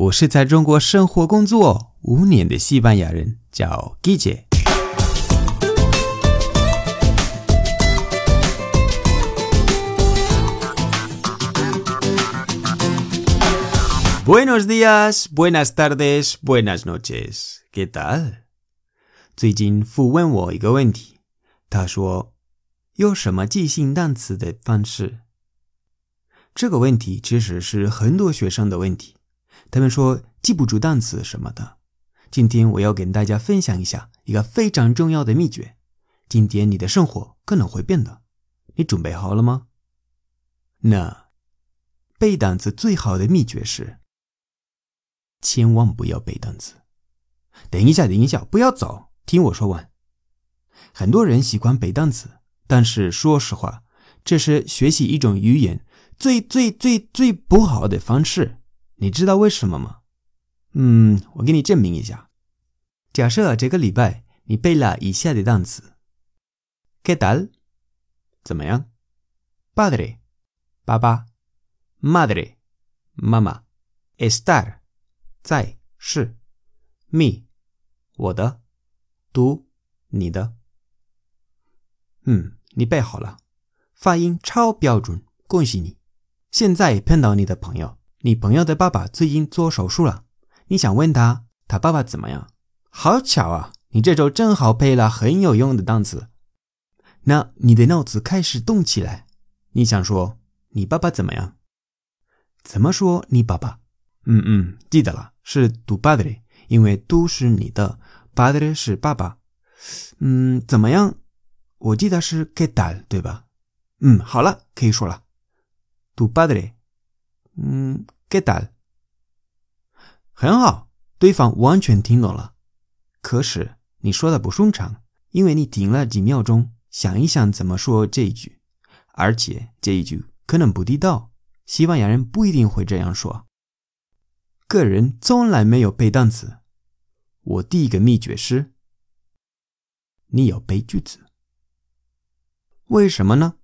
我是在中国生活工作五年的西班牙人，叫 Guille。Buenos días, buenas tardes, buenas noches. ¿Qué tal? 最近父问我一个问题，他说：“有什么记性单词的方式？”这个问题其实是很多学生的问题，他们说记不住单词什么的。今天我要跟大家分享一下一个非常重要的秘诀。今天你的生活可能会变的，你准备好了吗？那背单词最好的秘诀是。千万不要背单词。等一下，等一下，不要走，听我说完。很多人喜欢背单词，但是说实话，这是学习一种语言最最最最不好的方式。你知道为什么吗？嗯，我给你证明一下。假设这个礼拜你背了以下的单词：¿Qué tal？怎么样？Padre，爸爸；Madre，妈妈；Estar。在是，me，我的，do，你的。嗯，你背好了，发音超标准，恭喜你！现在碰到你的朋友，你朋友的爸爸最近做手术了，你想问他他爸爸怎么样？好巧啊，你这周正好背了很有用的单词。那你的脑子开始动起来，你想说你爸爸怎么样？怎么说你爸爸？嗯嗯，记得了。是 tu padre，因为 tu 是你的，padre 是爸爸。嗯，怎么样？我记得是 qué tal，对吧？嗯，好了，可以说了。tu padre，嗯，qué tal，很好，对方完全听懂了。可是你说的不顺畅，因为你停了几秒钟，想一想怎么说这一句，而且这一句可能不地道，西班牙人不一定会这样说。个人从来没有背单词。我第一个秘诀是：你要背句子。为什么呢？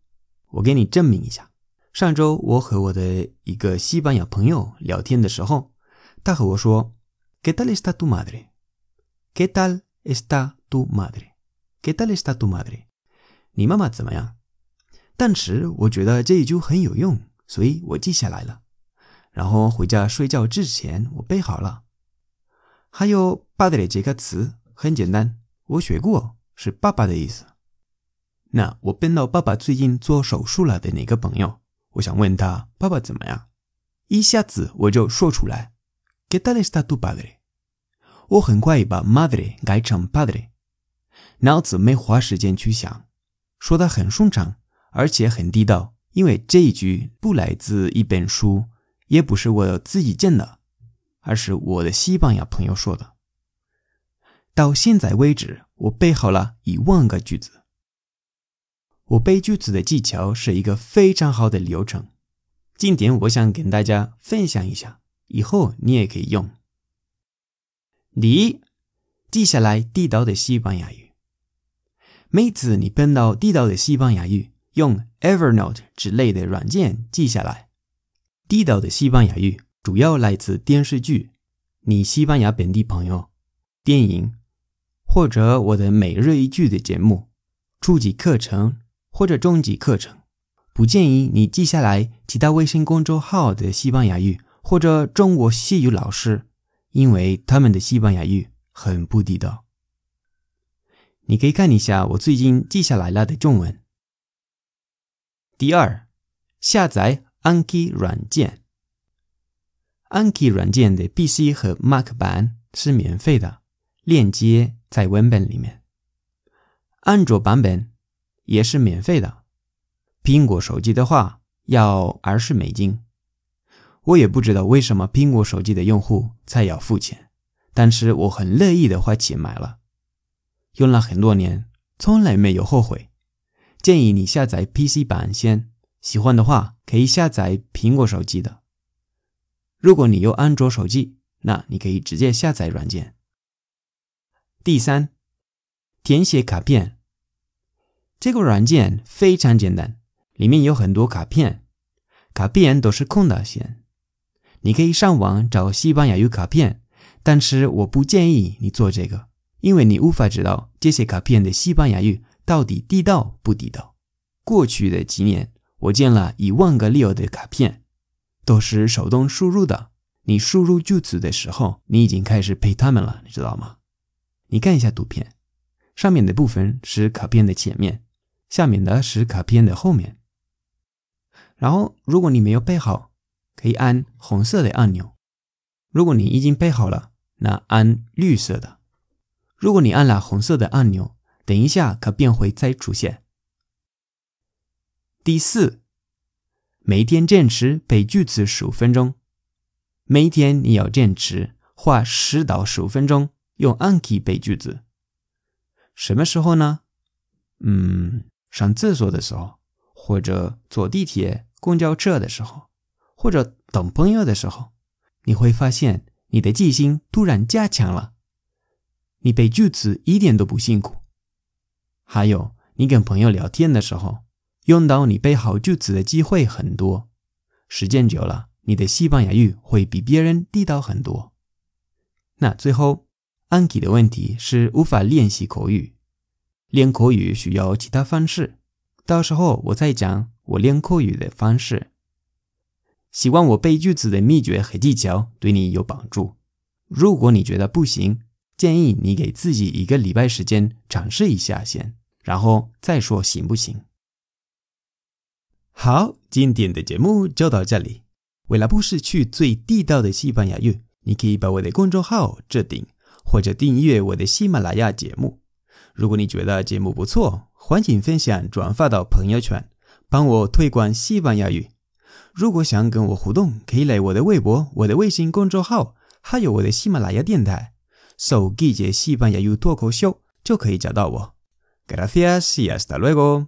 我给你证明一下。上周我和我的一个西班牙朋友聊天的时候，他和我说：“¿Qué tal está tu madre? ¿Qué tal está tu madre? ¿Qué tal está tu madre？” 你妈妈怎么样？但是我觉得这一句很有用，所以我记下来了。然后回家睡觉之前，我背好了。还有 “padre” 这个词很简单，我学过，是爸爸的意思。那我碰到爸爸最近做手术了的那个朋友，我想问他爸爸怎么样，一下子我就说出来：“¿Qué tal está tu padre？” 我很快把 “madre” 改成 “padre”，脑子没花时间去想，说的很顺畅，而且很地道，因为这一句不来自一本书。也不是我自己建的，而是我的西班牙朋友说的。到现在为止，我背好了一万个句子。我背句子的技巧是一个非常好的流程。今天我想跟大家分享一下，以后你也可以用。第一，记下来地道的西班牙语。每次你碰到地道的西班牙语，用 Evernote 之类的软件记下来。地道的西班牙语主要来自电视剧、你西班牙本地朋友、电影，或者我的每日一句的节目、初级课程或者中级课程。不建议你记下来其他微信公众号的西班牙语或者中国西语老师，因为他们的西班牙语很不地道。你可以看一下我最近记下来了的中文。第二，下载。Anki 软件，Anki 软件的 PC 和 Mac 版是免费的，链接在文本里面。安卓版本也是免费的，苹果手机的话要二十美金。我也不知道为什么苹果手机的用户才要付钱，但是我很乐意的花钱买了，用了很多年，从来没有后悔。建议你下载 PC 版先。喜欢的话，可以下载苹果手机的。如果你有安卓手机，那你可以直接下载软件。第三，填写卡片。这个软件非常简单，里面有很多卡片，卡片都是空的线。你可以上网找西班牙语卡片，但是我不建议你做这个，因为你无法知道这些卡片的西班牙语到底地道不地道。过去的几年，我建了一万个 Leo 的卡片，都是手动输入的。你输入句子的时候，你已经开始背它们了，你知道吗？你看一下图片，上面的部分是卡片的前面，下面的是卡片的后面。然后，如果你没有背好，可以按红色的按钮；如果你已经背好了，那按绿色的。如果你按了红色的按钮，等一下卡片会再出现。第四，每天坚持背句子十五分钟。每天你要坚持花十到十五分钟用暗记背句子。什么时候呢？嗯，上厕所的时候，或者坐地铁、公交车的时候。或者等朋友的时候，你会发现你的记性突然加强了，你背句子一点都不辛苦。还有，你跟朋友聊天的时候，用到你背好句子的机会很多。时间久了，你的西班牙语会比别人地道很多。那最后，安吉的问题是无法练习口语，练口语需要其他方式。到时候我再讲我练口语的方式。希望我背句子的秘诀和技巧对你有帮助。如果你觉得不行，建议你给自己一个礼拜时间尝试一下先，然后再说行不行。好，今天的节目就到这里。为了不失去最地道的西班牙语，你可以把我的公众号置顶，或者订阅我的喜马拉雅节目。如果你觉得节目不错，欢迎分享转发到朋友圈，帮我推广西班牙语。如果想跟我互动，可以来我的微博、我的微信公众号，还有我的喜马拉雅电台，搜“季节西班牙语脱口秀”就可以找到我。Gracias y hasta luego。